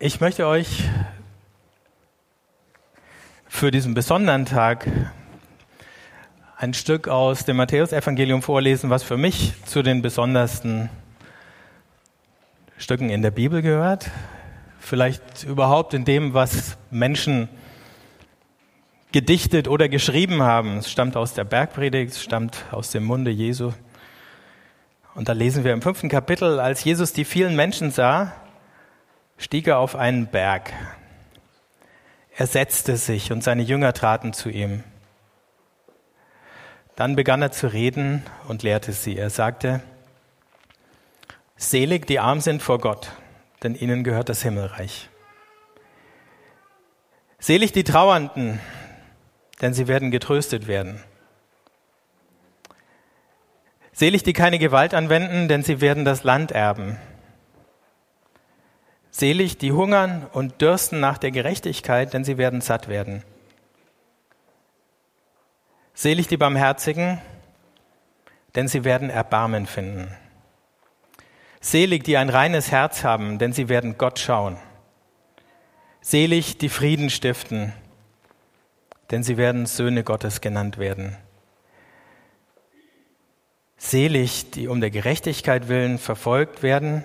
Ich möchte euch für diesen besonderen Tag ein Stück aus dem Matthäusevangelium vorlesen, was für mich zu den besondersten Stücken in der Bibel gehört. Vielleicht überhaupt in dem, was Menschen gedichtet oder geschrieben haben. Es stammt aus der Bergpredigt, es stammt aus dem Munde Jesu. Und da lesen wir im fünften Kapitel, als Jesus die vielen Menschen sah, stieg er auf einen Berg. Er setzte sich und seine Jünger traten zu ihm. Dann begann er zu reden und lehrte sie. Er sagte, Selig die arm sind vor Gott, denn ihnen gehört das Himmelreich. Selig die Trauernden, denn sie werden getröstet werden. Selig die keine Gewalt anwenden, denn sie werden das Land erben. Selig die hungern und dürsten nach der Gerechtigkeit, denn sie werden satt werden. Selig die Barmherzigen, denn sie werden Erbarmen finden. Selig die ein reines Herz haben, denn sie werden Gott schauen. Selig die Frieden stiften, denn sie werden Söhne Gottes genannt werden. Selig die um der Gerechtigkeit willen verfolgt werden,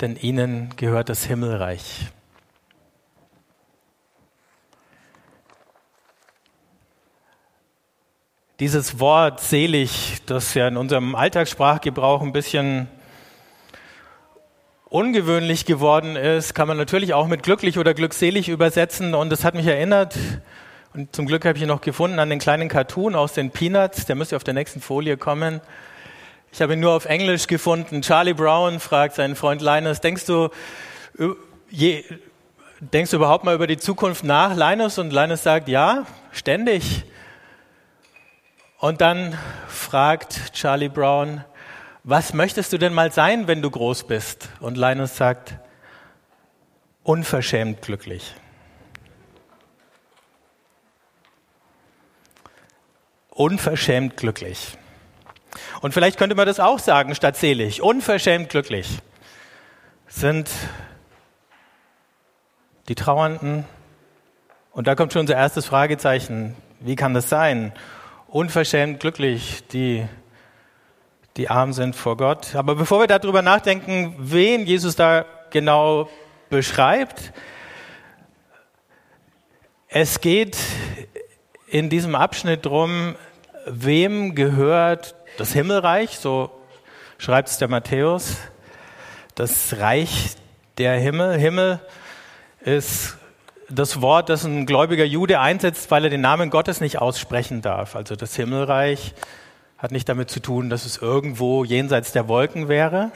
denn ihnen gehört das Himmelreich. Dieses Wort selig, das ja in unserem Alltagssprachgebrauch ein bisschen ungewöhnlich geworden ist, kann man natürlich auch mit glücklich oder glückselig übersetzen. Und das hat mich erinnert, und zum Glück habe ich ihn noch gefunden, an den kleinen Cartoon aus den Peanuts. Der müsste auf der nächsten Folie kommen. Ich habe ihn nur auf Englisch gefunden. Charlie Brown fragt seinen Freund Linus, denkst du, je, denkst du überhaupt mal über die Zukunft nach, Linus? Und Linus sagt, ja, ständig. Und dann fragt Charlie Brown, was möchtest du denn mal sein, wenn du groß bist? Und Linus sagt, unverschämt glücklich. Unverschämt glücklich. Und vielleicht könnte man das auch sagen statt selig. Unverschämt glücklich sind die Trauernden. Und da kommt schon unser erstes Fragezeichen. Wie kann das sein? Unverschämt glücklich, die, die arm sind vor Gott. Aber bevor wir darüber nachdenken, wen Jesus da genau beschreibt, es geht in diesem Abschnitt drum, wem gehört das Himmelreich, so schreibt es der Matthäus, das Reich der Himmel. Himmel ist das Wort, das ein gläubiger Jude einsetzt, weil er den Namen Gottes nicht aussprechen darf. Also das Himmelreich hat nicht damit zu tun, dass es irgendwo jenseits der Wolken wäre,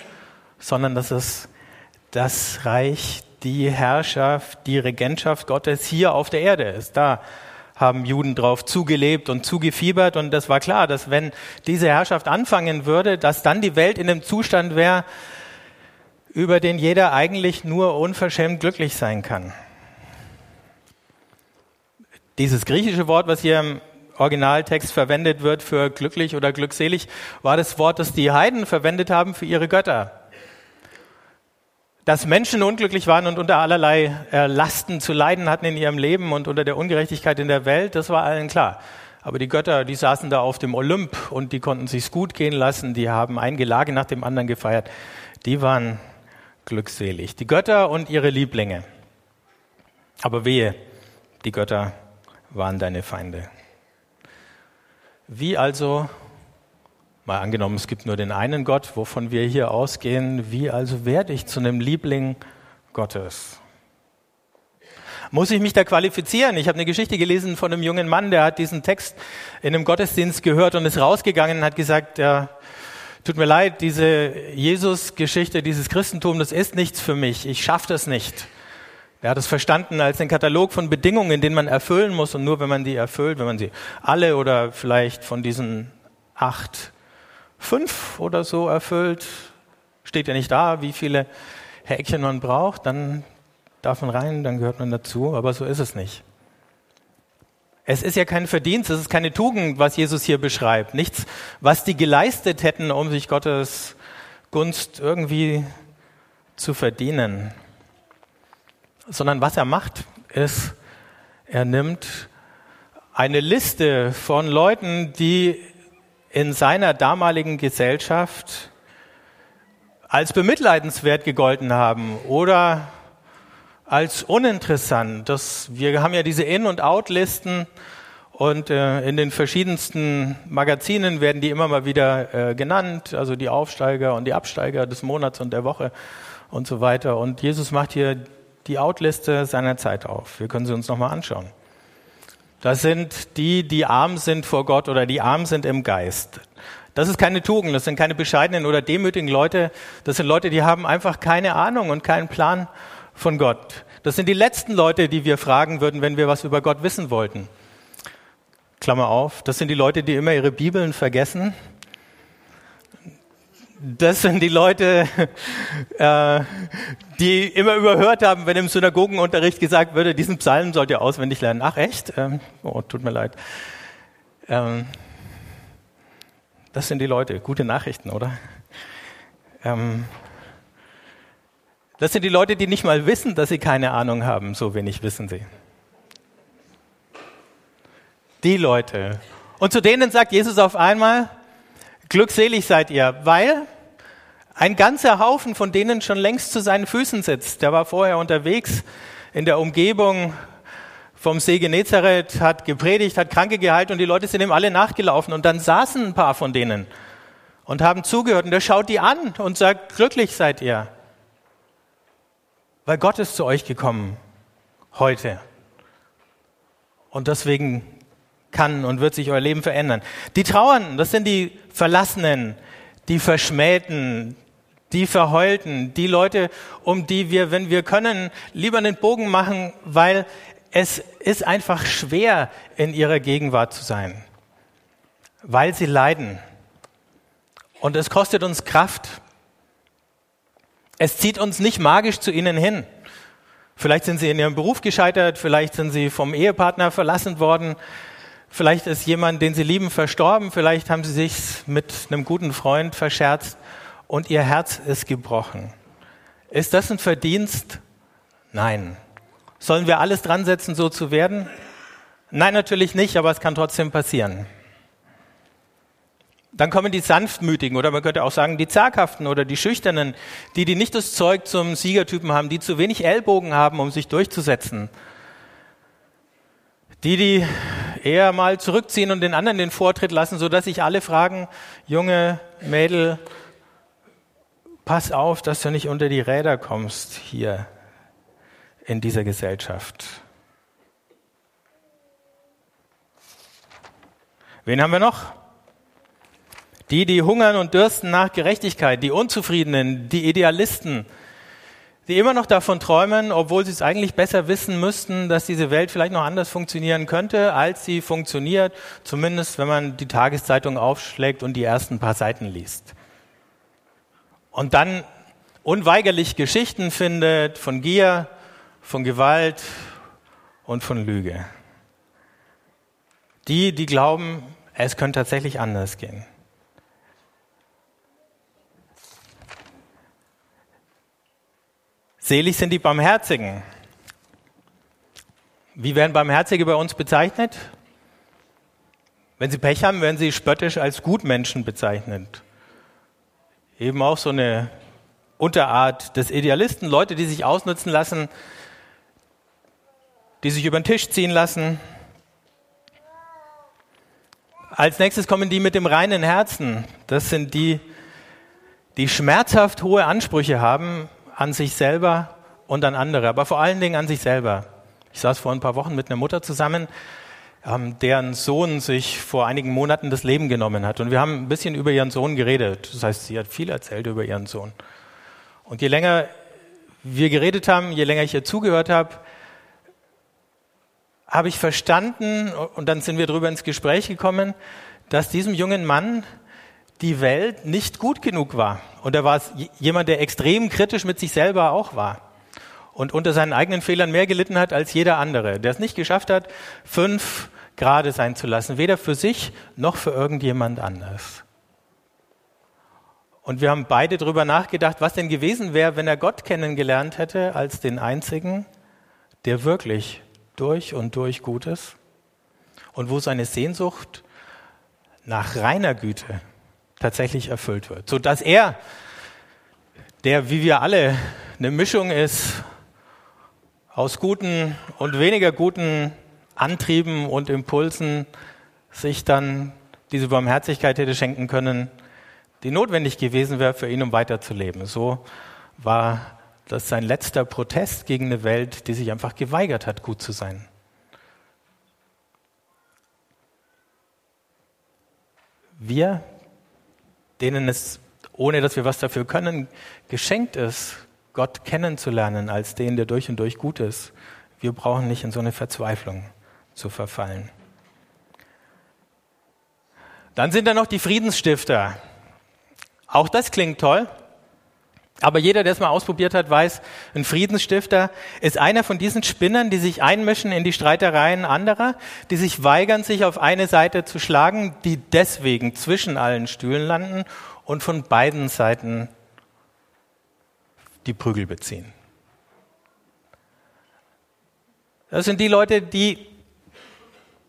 sondern dass es das Reich, die Herrschaft, die Regentschaft Gottes hier auf der Erde ist. Da haben Juden drauf zugelebt und zugefiebert. Und das war klar, dass wenn diese Herrschaft anfangen würde, dass dann die Welt in einem Zustand wäre, über den jeder eigentlich nur unverschämt glücklich sein kann. Dieses griechische Wort, was hier im Originaltext verwendet wird für glücklich oder glückselig, war das Wort, das die Heiden verwendet haben für ihre Götter dass Menschen unglücklich waren und unter allerlei äh, Lasten zu leiden hatten in ihrem Leben und unter der Ungerechtigkeit in der Welt, das war allen klar. Aber die Götter, die saßen da auf dem Olymp und die konnten sich's gut gehen lassen, die haben ein Gelage nach dem anderen gefeiert. Die waren glückselig. Die Götter und ihre Lieblinge. Aber wehe, die Götter waren deine Feinde. Wie also Mal angenommen, es gibt nur den einen Gott, wovon wir hier ausgehen. Wie also werde ich zu einem Liebling Gottes? Muss ich mich da qualifizieren? Ich habe eine Geschichte gelesen von einem jungen Mann, der hat diesen Text in einem Gottesdienst gehört und ist rausgegangen und hat gesagt, ja, tut mir leid, diese Jesus-Geschichte, dieses Christentum, das ist nichts für mich. Ich schaffe das nicht. Er hat es verstanden als einen Katalog von Bedingungen, den man erfüllen muss und nur wenn man die erfüllt, wenn man sie alle oder vielleicht von diesen acht fünf oder so erfüllt, steht ja nicht da, wie viele Häkchen man braucht, dann darf man rein, dann gehört man dazu, aber so ist es nicht. Es ist ja kein Verdienst, es ist keine Tugend, was Jesus hier beschreibt. Nichts, was die geleistet hätten, um sich Gottes Gunst irgendwie zu verdienen. sondern was er macht, ist, er nimmt eine Liste von Leuten, die in seiner damaligen Gesellschaft als bemitleidenswert gegolten haben oder als uninteressant. Das, wir haben ja diese In- und Out-Listen und äh, in den verschiedensten Magazinen werden die immer mal wieder äh, genannt, also die Aufsteiger und die Absteiger des Monats und der Woche und so weiter. Und Jesus macht hier die Outliste seiner Zeit auf. Wir können sie uns nochmal anschauen. Das sind die, die arm sind vor Gott oder die arm sind im Geist. Das ist keine Tugend, das sind keine bescheidenen oder demütigen Leute. Das sind Leute, die haben einfach keine Ahnung und keinen Plan von Gott. Das sind die letzten Leute, die wir fragen würden, wenn wir was über Gott wissen wollten. Klammer auf, das sind die Leute, die immer ihre Bibeln vergessen. Das sind die Leute, äh, die immer überhört haben, wenn im Synagogenunterricht gesagt würde, diesen Psalm sollt ihr auswendig lernen. Ach echt? Ähm, oh, tut mir leid. Ähm, das sind die Leute. Gute Nachrichten, oder? Ähm, das sind die Leute, die nicht mal wissen, dass sie keine Ahnung haben. So wenig wissen sie. Die Leute. Und zu denen sagt Jesus auf einmal, glückselig seid ihr, weil ein ganzer Haufen von denen schon längst zu seinen Füßen sitzt. Der war vorher unterwegs in der Umgebung vom See Genezareth, hat gepredigt, hat Kranke geheilt und die Leute sind ihm alle nachgelaufen. Und dann saßen ein paar von denen und haben zugehört. Und er schaut die an und sagt, glücklich seid ihr weil Gott ist zu euch gekommen heute. Und deswegen kann und wird sich euer Leben verändern. Die Trauernden, das sind die Verlassenen, die Verschmähten, die Verheulten, die Leute, um die wir, wenn wir können, lieber einen Bogen machen, weil es ist einfach schwer, in ihrer Gegenwart zu sein, weil sie leiden. Und es kostet uns Kraft, es zieht uns nicht magisch zu ihnen hin. Vielleicht sind sie in ihrem Beruf gescheitert, vielleicht sind sie vom Ehepartner verlassen worden, vielleicht ist jemand, den sie lieben, verstorben, vielleicht haben sie sich mit einem guten Freund verscherzt und ihr Herz ist gebrochen. Ist das ein Verdienst? Nein. Sollen wir alles dran setzen, so zu werden? Nein, natürlich nicht, aber es kann trotzdem passieren. Dann kommen die Sanftmütigen oder man könnte auch sagen die Zaghaften oder die Schüchternen, die, die nicht das Zeug zum Siegertypen haben, die zu wenig Ellbogen haben, um sich durchzusetzen. Die, die eher mal zurückziehen und den anderen den Vortritt lassen, sodass sich alle fragen, Junge, Mädel, pass auf, dass du nicht unter die Räder kommst hier in dieser Gesellschaft. Wen haben wir noch? Die, die hungern und dürsten nach Gerechtigkeit, die Unzufriedenen, die Idealisten, die immer noch davon träumen, obwohl sie es eigentlich besser wissen müssten, dass diese Welt vielleicht noch anders funktionieren könnte, als sie funktioniert, zumindest wenn man die Tageszeitung aufschlägt und die ersten paar Seiten liest. Und dann unweigerlich Geschichten findet von Gier, von Gewalt und von Lüge. Die, die glauben, es könnte tatsächlich anders gehen. Selig sind die Barmherzigen. Wie werden Barmherzige bei uns bezeichnet? Wenn sie Pech haben, werden sie spöttisch als Gutmenschen bezeichnet. Eben auch so eine Unterart des Idealisten, Leute, die sich ausnutzen lassen, die sich über den Tisch ziehen lassen. Als nächstes kommen die mit dem reinen Herzen. Das sind die, die schmerzhaft hohe Ansprüche haben an sich selber und an andere, aber vor allen Dingen an sich selber. Ich saß vor ein paar Wochen mit einer Mutter zusammen, ähm, deren Sohn sich vor einigen Monaten das Leben genommen hat. Und wir haben ein bisschen über ihren Sohn geredet. Das heißt, sie hat viel erzählt über ihren Sohn. Und je länger wir geredet haben, je länger ich ihr zugehört habe, habe ich verstanden, und dann sind wir darüber ins Gespräch gekommen, dass diesem jungen Mann die Welt nicht gut genug war. Und er war jemand, der extrem kritisch mit sich selber auch war. Und unter seinen eigenen Fehlern mehr gelitten hat als jeder andere. Der es nicht geschafft hat, fünf Grade sein zu lassen. Weder für sich noch für irgendjemand anders. Und wir haben beide darüber nachgedacht, was denn gewesen wäre, wenn er Gott kennengelernt hätte als den einzigen, der wirklich durch und durch gut ist und wo seine Sehnsucht nach reiner Güte tatsächlich erfüllt wird, so dass er, der wie wir alle eine Mischung ist aus guten und weniger guten Antrieben und Impulsen, sich dann diese Barmherzigkeit hätte schenken können, die notwendig gewesen wäre für ihn, um weiterzuleben. So war das sein letzter Protest gegen eine Welt, die sich einfach geweigert hat, gut zu sein. Wir, denen es, ohne dass wir was dafür können, geschenkt ist, Gott kennenzulernen als den, der durch und durch gut ist, wir brauchen nicht in so eine Verzweiflung zu verfallen. Dann sind da noch die Friedensstifter. Auch das klingt toll. Aber jeder, der es mal ausprobiert hat, weiß, ein Friedensstifter ist einer von diesen Spinnern, die sich einmischen in die Streitereien anderer, die sich weigern, sich auf eine Seite zu schlagen, die deswegen zwischen allen Stühlen landen und von beiden Seiten die Prügel beziehen. Das sind die Leute, die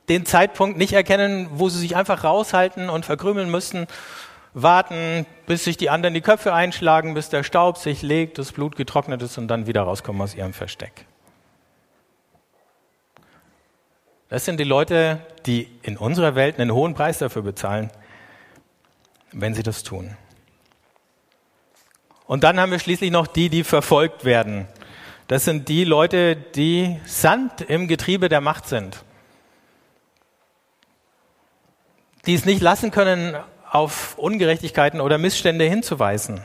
den Zeitpunkt nicht erkennen, wo sie sich einfach raushalten und verkrümeln müssen warten, bis sich die anderen die Köpfe einschlagen, bis der Staub sich legt, das Blut getrocknet ist und dann wieder rauskommen aus ihrem Versteck. Das sind die Leute, die in unserer Welt einen hohen Preis dafür bezahlen, wenn sie das tun. Und dann haben wir schließlich noch die, die verfolgt werden. Das sind die Leute, die Sand im Getriebe der Macht sind. Die es nicht lassen können, auf Ungerechtigkeiten oder Missstände hinzuweisen,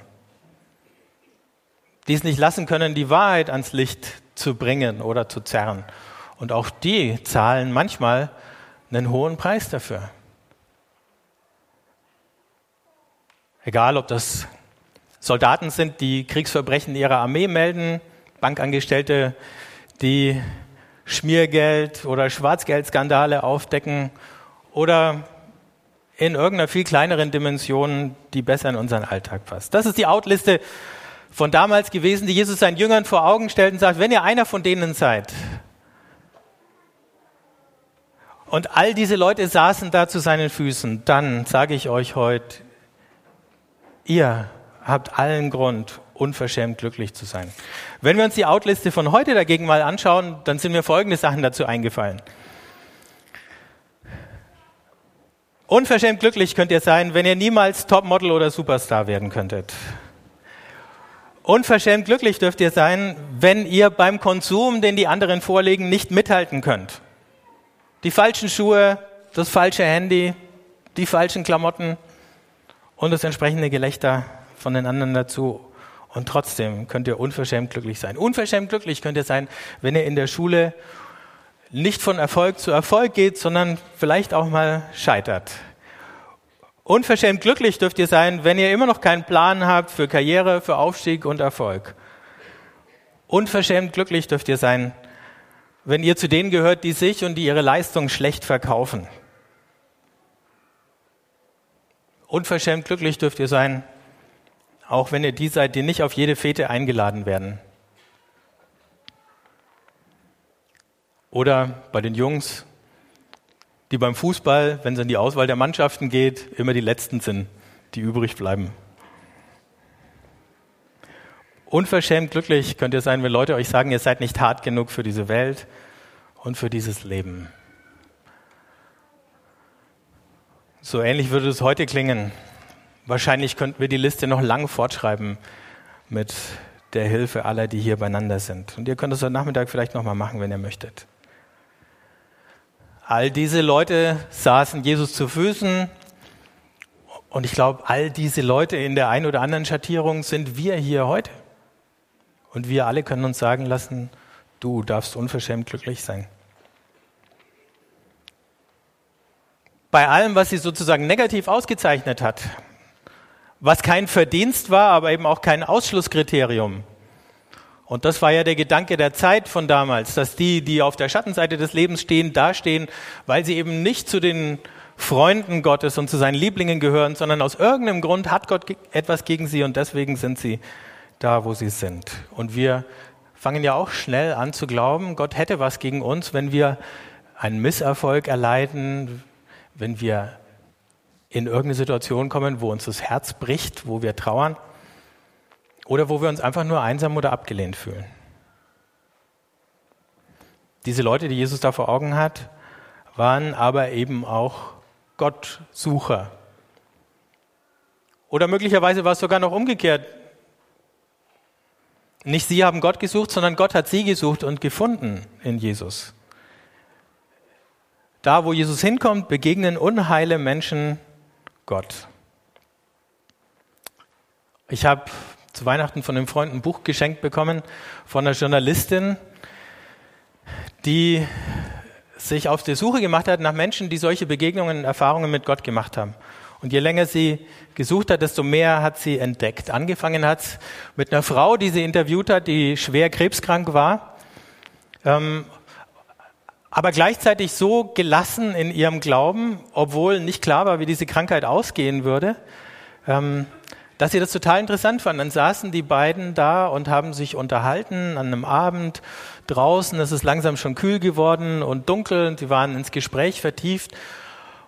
die es nicht lassen können, die Wahrheit ans Licht zu bringen oder zu zerren. Und auch die zahlen manchmal einen hohen Preis dafür. Egal, ob das Soldaten sind, die Kriegsverbrechen ihrer Armee melden, Bankangestellte, die Schmiergeld oder Schwarzgeldskandale aufdecken oder in irgendeiner viel kleineren Dimension, die besser in unseren Alltag passt. Das ist die Outliste von damals gewesen, die Jesus seinen Jüngern vor Augen stellt und sagt, wenn ihr einer von denen seid, und all diese Leute saßen da zu seinen Füßen, dann sage ich euch heute, ihr habt allen Grund, unverschämt glücklich zu sein. Wenn wir uns die Outliste von heute dagegen mal anschauen, dann sind mir folgende Sachen dazu eingefallen. Unverschämt glücklich könnt ihr sein, wenn ihr niemals Topmodel oder Superstar werden könntet. Unverschämt glücklich dürft ihr sein, wenn ihr beim Konsum, den die anderen vorlegen, nicht mithalten könnt. Die falschen Schuhe, das falsche Handy, die falschen Klamotten und das entsprechende Gelächter von den anderen dazu. Und trotzdem könnt ihr unverschämt glücklich sein. Unverschämt glücklich könnt ihr sein, wenn ihr in der Schule nicht von Erfolg zu Erfolg geht, sondern vielleicht auch mal scheitert. Unverschämt glücklich dürft ihr sein, wenn ihr immer noch keinen Plan habt für Karriere, für Aufstieg und Erfolg. Unverschämt glücklich dürft ihr sein, wenn ihr zu denen gehört, die sich und die ihre Leistung schlecht verkaufen. Unverschämt glücklich dürft ihr sein, auch wenn ihr die seid, die nicht auf jede Fete eingeladen werden. Oder bei den Jungs, die beim Fußball, wenn es in die Auswahl der Mannschaften geht, immer die Letzten sind, die übrig bleiben. Unverschämt glücklich könnt ihr sein, wenn Leute euch sagen, ihr seid nicht hart genug für diese Welt und für dieses Leben. So ähnlich würde es heute klingen. Wahrscheinlich könnten wir die Liste noch lang fortschreiben mit der Hilfe aller, die hier beieinander sind. Und ihr könnt es heute Nachmittag vielleicht noch mal machen, wenn ihr möchtet. All diese Leute saßen Jesus zu Füßen. Und ich glaube, all diese Leute in der einen oder anderen Schattierung sind wir hier heute. Und wir alle können uns sagen lassen, du darfst unverschämt glücklich sein. Bei allem, was sie sozusagen negativ ausgezeichnet hat, was kein Verdienst war, aber eben auch kein Ausschlusskriterium, und das war ja der Gedanke der Zeit von damals, dass die, die auf der Schattenseite des Lebens stehen, dastehen, weil sie eben nicht zu den Freunden Gottes und zu seinen Lieblingen gehören, sondern aus irgendeinem Grund hat Gott etwas gegen sie und deswegen sind sie da, wo sie sind. Und wir fangen ja auch schnell an zu glauben, Gott hätte was gegen uns, wenn wir einen Misserfolg erleiden, wenn wir in irgendeine Situation kommen, wo uns das Herz bricht, wo wir trauern oder wo wir uns einfach nur einsam oder abgelehnt fühlen. Diese Leute, die Jesus da vor Augen hat, waren aber eben auch Gottsucher. Oder möglicherweise war es sogar noch umgekehrt. Nicht sie haben Gott gesucht, sondern Gott hat sie gesucht und gefunden in Jesus. Da, wo Jesus hinkommt, begegnen unheile Menschen Gott. Ich habe zu Weihnachten von einem Freund ein Buch geschenkt bekommen von einer Journalistin, die sich auf die Suche gemacht hat nach Menschen, die solche Begegnungen, Erfahrungen mit Gott gemacht haben. Und je länger sie gesucht hat, desto mehr hat sie entdeckt. Angefangen hat mit einer Frau, die sie interviewt hat, die schwer krebskrank war, ähm, aber gleichzeitig so gelassen in ihrem Glauben, obwohl nicht klar war, wie diese Krankheit ausgehen würde, ähm, dass sie das total interessant fand. Dann saßen die beiden da und haben sich unterhalten an einem Abend draußen. Es ist langsam schon kühl geworden und dunkel und sie waren ins Gespräch vertieft.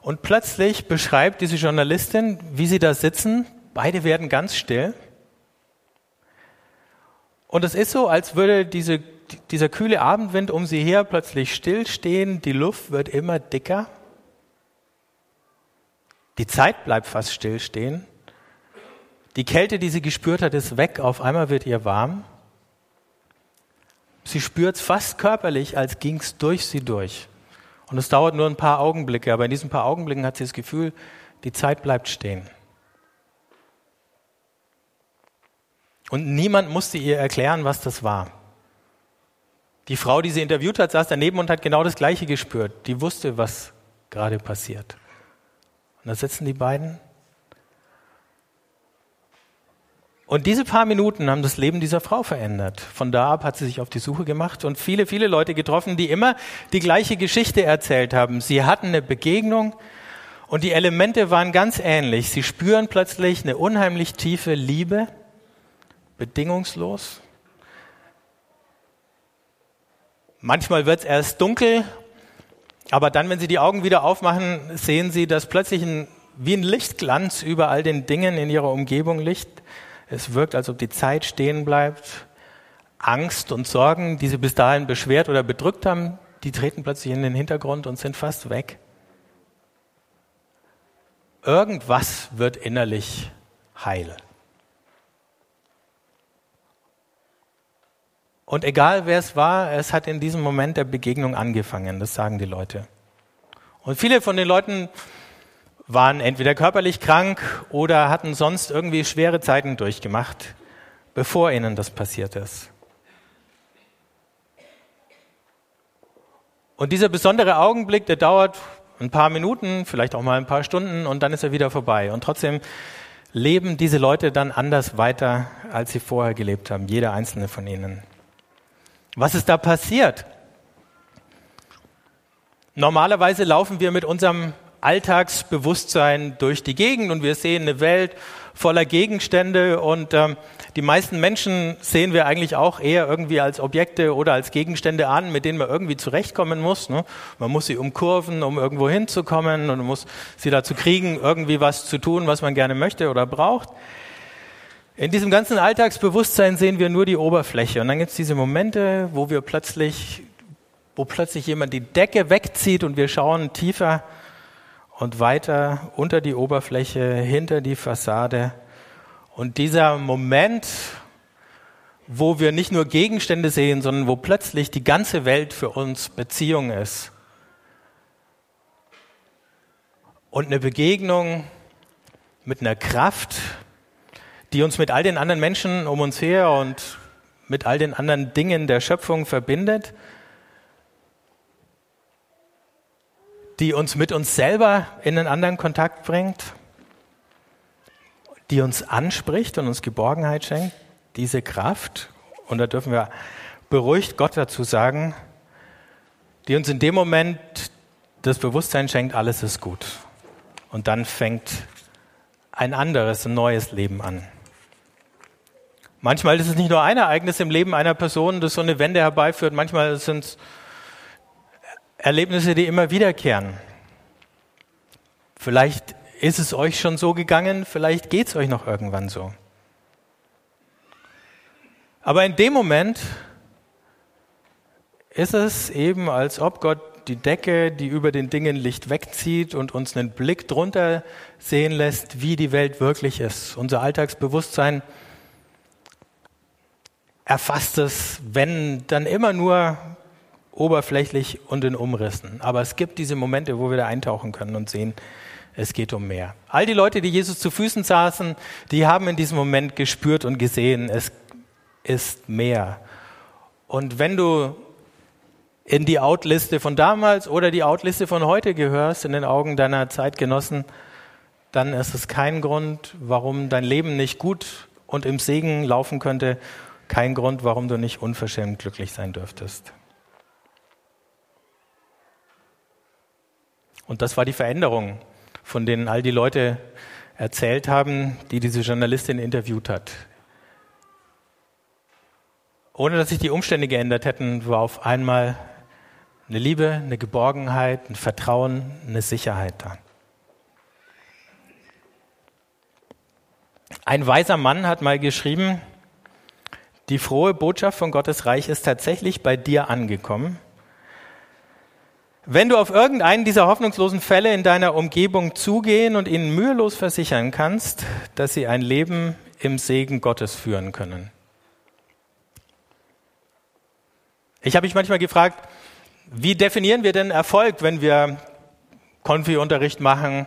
Und plötzlich beschreibt diese Journalistin, wie sie da sitzen. Beide werden ganz still. Und es ist so, als würde diese, dieser kühle Abendwind um sie her plötzlich stillstehen. Die Luft wird immer dicker. Die Zeit bleibt fast stillstehen. Die Kälte, die sie gespürt hat, ist weg. Auf einmal wird ihr warm. Sie spürt es fast körperlich, als ging es durch sie durch. Und es dauert nur ein paar Augenblicke, aber in diesen paar Augenblicken hat sie das Gefühl, die Zeit bleibt stehen. Und niemand musste ihr erklären, was das war. Die Frau, die sie interviewt hat, saß daneben und hat genau das Gleiche gespürt. Die wusste, was gerade passiert. Und da sitzen die beiden Und diese paar Minuten haben das Leben dieser Frau verändert. Von da ab hat sie sich auf die Suche gemacht und viele, viele Leute getroffen, die immer die gleiche Geschichte erzählt haben. Sie hatten eine Begegnung und die Elemente waren ganz ähnlich. Sie spüren plötzlich eine unheimlich tiefe Liebe, bedingungslos. Manchmal wird es erst dunkel, aber dann, wenn sie die Augen wieder aufmachen, sehen sie, dass plötzlich ein, wie ein Lichtglanz über all den Dingen in ihrer Umgebung liegt es wirkt, als ob die Zeit stehen bleibt. Angst und Sorgen, die sie bis dahin beschwert oder bedrückt haben, die treten plötzlich in den Hintergrund und sind fast weg. Irgendwas wird innerlich heil. Und egal wer es war, es hat in diesem Moment der Begegnung angefangen, das sagen die Leute. Und viele von den Leuten waren entweder körperlich krank oder hatten sonst irgendwie schwere Zeiten durchgemacht, bevor ihnen das passiert ist. Und dieser besondere Augenblick, der dauert ein paar Minuten, vielleicht auch mal ein paar Stunden und dann ist er wieder vorbei. Und trotzdem leben diese Leute dann anders weiter, als sie vorher gelebt haben, jeder einzelne von ihnen. Was ist da passiert? Normalerweise laufen wir mit unserem Alltagsbewusstsein durch die Gegend und wir sehen eine Welt voller Gegenstände und ähm, die meisten Menschen sehen wir eigentlich auch eher irgendwie als Objekte oder als Gegenstände an, mit denen man irgendwie zurechtkommen muss. Ne? Man muss sie umkurven, um irgendwo hinzukommen und man muss sie dazu kriegen, irgendwie was zu tun, was man gerne möchte oder braucht. In diesem ganzen Alltagsbewusstsein sehen wir nur die Oberfläche und dann gibt es diese Momente, wo wir plötzlich, wo plötzlich jemand die Decke wegzieht und wir schauen tiefer und weiter unter die Oberfläche, hinter die Fassade. Und dieser Moment, wo wir nicht nur Gegenstände sehen, sondern wo plötzlich die ganze Welt für uns Beziehung ist. Und eine Begegnung mit einer Kraft, die uns mit all den anderen Menschen um uns her und mit all den anderen Dingen der Schöpfung verbindet die uns mit uns selber in einen anderen Kontakt bringt, die uns anspricht und uns Geborgenheit schenkt, diese Kraft, und da dürfen wir beruhigt Gott dazu sagen, die uns in dem Moment das Bewusstsein schenkt, alles ist gut. Und dann fängt ein anderes, ein neues Leben an. Manchmal ist es nicht nur ein Ereignis im Leben einer Person, das so eine Wende herbeiführt. Manchmal sind es Erlebnisse, die immer wiederkehren. Vielleicht ist es euch schon so gegangen, vielleicht geht es euch noch irgendwann so. Aber in dem Moment ist es eben, als ob Gott die Decke, die über den Dingen Licht wegzieht und uns einen Blick drunter sehen lässt, wie die Welt wirklich ist. Unser Alltagsbewusstsein erfasst es, wenn dann immer nur oberflächlich und in Umrissen. Aber es gibt diese Momente, wo wir da eintauchen können und sehen, es geht um mehr. All die Leute, die Jesus zu Füßen saßen, die haben in diesem Moment gespürt und gesehen, es ist mehr. Und wenn du in die Outliste von damals oder die Outliste von heute gehörst, in den Augen deiner Zeitgenossen, dann ist es kein Grund, warum dein Leben nicht gut und im Segen laufen könnte, kein Grund, warum du nicht unverschämt glücklich sein dürftest. Und das war die Veränderung, von denen all die Leute erzählt haben, die diese Journalistin interviewt hat. Ohne dass sich die Umstände geändert hätten, war auf einmal eine Liebe, eine Geborgenheit, ein Vertrauen, eine Sicherheit da. Ein weiser Mann hat mal geschrieben, die frohe Botschaft von Gottes Reich ist tatsächlich bei dir angekommen. Wenn du auf irgendeinen dieser hoffnungslosen Fälle in deiner Umgebung zugehen und ihnen mühelos versichern kannst, dass sie ein Leben im Segen Gottes führen können. Ich habe mich manchmal gefragt, wie definieren wir denn Erfolg, wenn wir Konfi-Unterricht machen?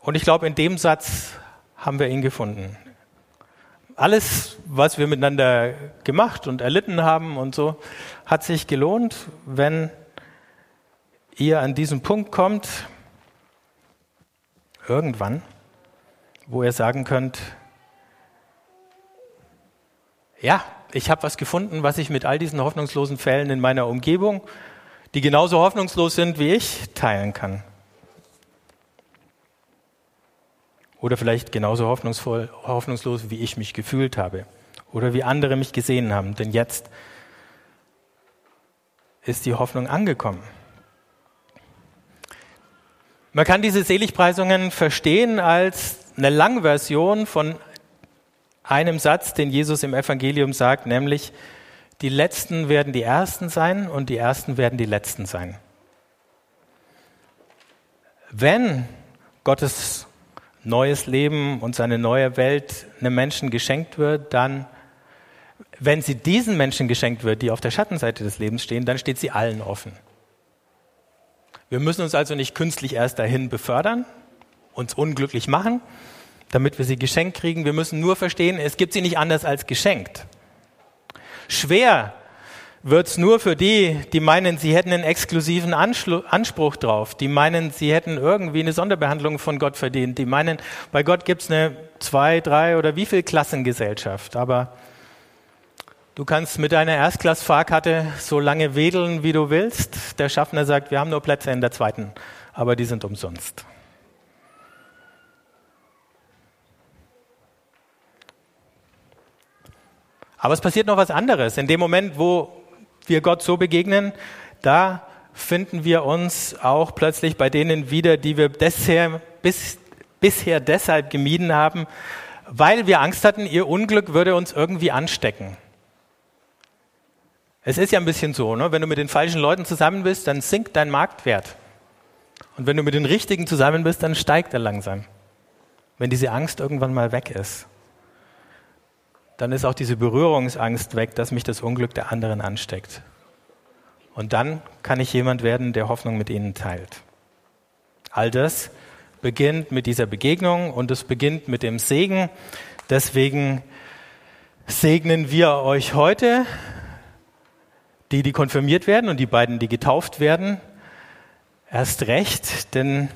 Und ich glaube, in dem Satz haben wir ihn gefunden. Alles, was wir miteinander gemacht und erlitten haben und so, hat sich gelohnt, wenn ihr an diesen Punkt kommt, irgendwann, wo ihr sagen könnt, ja, ich habe was gefunden, was ich mit all diesen hoffnungslosen Fällen in meiner Umgebung, die genauso hoffnungslos sind wie ich, teilen kann. Oder vielleicht genauso hoffnungsvoll, hoffnungslos, wie ich mich gefühlt habe. Oder wie andere mich gesehen haben. Denn jetzt ist die Hoffnung angekommen. Man kann diese Seligpreisungen verstehen als eine Langversion von einem Satz, den Jesus im Evangelium sagt, nämlich, die Letzten werden die Ersten sein und die Ersten werden die Letzten sein. Wenn Gottes neues Leben und seine neue Welt einem Menschen geschenkt wird, dann, wenn sie diesen Menschen geschenkt wird, die auf der Schattenseite des Lebens stehen, dann steht sie allen offen. Wir müssen uns also nicht künstlich erst dahin befördern, uns unglücklich machen, damit wir sie geschenkt kriegen. Wir müssen nur verstehen, es gibt sie nicht anders als geschenkt. Schwer wird's nur für die, die meinen, sie hätten einen exklusiven Anspruch, Anspruch drauf, die meinen, sie hätten irgendwie eine Sonderbehandlung von Gott verdient, die meinen, bei Gott gibt's eine zwei, drei oder wie viel Klassengesellschaft. Aber du kannst mit deiner Erstklassfahrkarte so lange wedeln, wie du willst. Der Schaffner sagt, wir haben nur Plätze in der zweiten, aber die sind umsonst. Aber es passiert noch was anderes. In dem Moment, wo wir Gott so begegnen, da finden wir uns auch plötzlich bei denen wieder, die wir bisher, bis, bisher deshalb gemieden haben, weil wir Angst hatten, ihr Unglück würde uns irgendwie anstecken. Es ist ja ein bisschen so, ne? wenn du mit den falschen Leuten zusammen bist, dann sinkt dein Marktwert. Und wenn du mit den richtigen zusammen bist, dann steigt er langsam. Wenn diese Angst irgendwann mal weg ist dann ist auch diese Berührungsangst weg, dass mich das Unglück der anderen ansteckt. Und dann kann ich jemand werden, der Hoffnung mit ihnen teilt. All das beginnt mit dieser Begegnung und es beginnt mit dem Segen. Deswegen segnen wir euch heute, die, die konfirmiert werden und die beiden, die getauft werden, erst recht, denn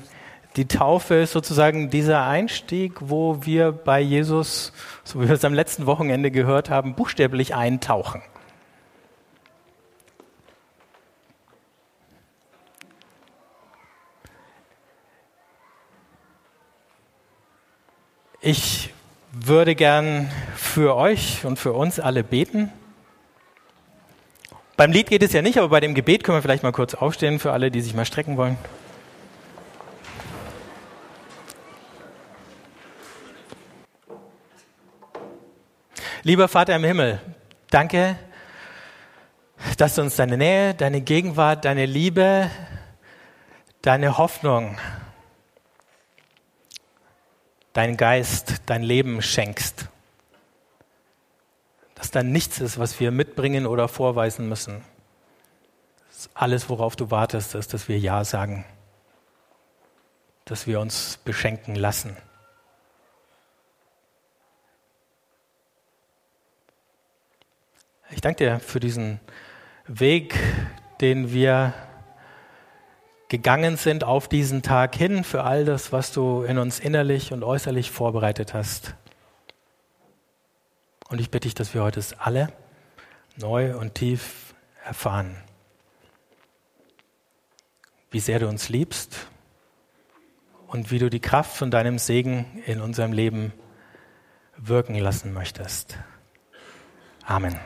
die Taufe ist sozusagen dieser Einstieg, wo wir bei Jesus, so wie wir es am letzten Wochenende gehört haben, buchstäblich eintauchen. Ich würde gern für euch und für uns alle beten. Beim Lied geht es ja nicht, aber bei dem Gebet können wir vielleicht mal kurz aufstehen für alle, die sich mal strecken wollen. Lieber Vater im Himmel, danke, dass du uns deine Nähe, deine Gegenwart, deine Liebe, deine Hoffnung, deinen Geist, dein Leben schenkst. Dass da nichts ist, was wir mitbringen oder vorweisen müssen. alles, worauf du wartest, ist, dass wir Ja sagen. Dass wir uns beschenken lassen. Ich danke dir für diesen Weg, den wir gegangen sind auf diesen Tag hin, für all das, was du in uns innerlich und äußerlich vorbereitet hast. Und ich bitte dich, dass wir heute es alle neu und tief erfahren, wie sehr du uns liebst und wie du die Kraft von deinem Segen in unserem Leben wirken lassen möchtest. Amen.